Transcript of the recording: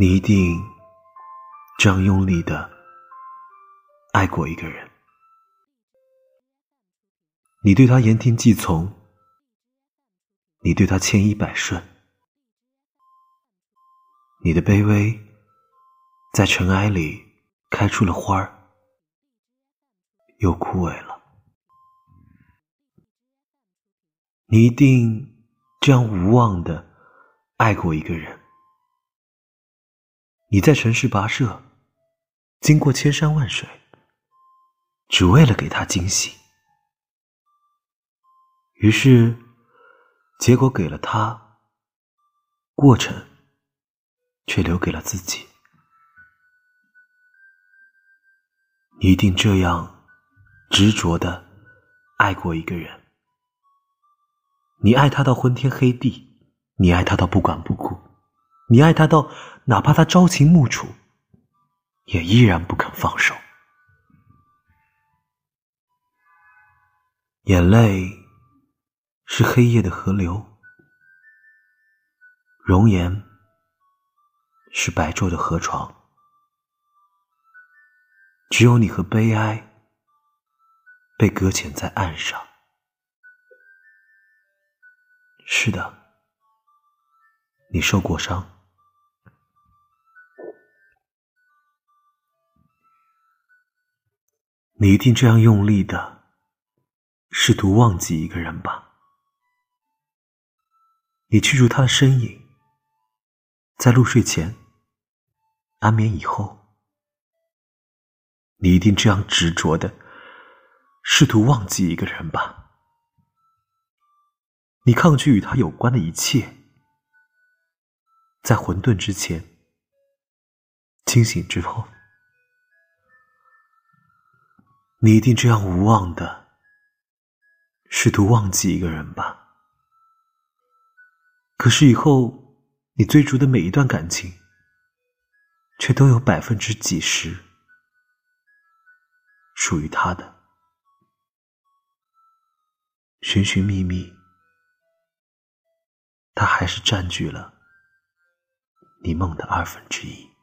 你一定这样用力的爱过一个人，你对他言听计从，你对他千依百顺，你的卑微在尘埃里开出了花儿，又枯萎了。你一定这样无望的爱过一个人。你在城市跋涉，经过千山万水，只为了给他惊喜。于是，结果给了他，过程却留给了自己。你一定这样执着的爱过一个人，你爱他到昏天黑地，你爱他到不管不顾。你爱他到，哪怕他朝秦暮楚，也依然不肯放手。眼泪是黑夜的河流，容颜是白昼的河床。只有你和悲哀被搁浅在岸上。是的，你受过伤。你一定这样用力的试图忘记一个人吧？你记住他的身影，在入睡前、安眠以后，你一定这样执着的试图忘记一个人吧？你抗拒与他有关的一切，在混沌之前、清醒之后。你一定这样无望的试图忘记一个人吧？可是以后你追逐的每一段感情，却都有百分之几十属于他的。寻寻觅觅，他还是占据了你梦的二分之一。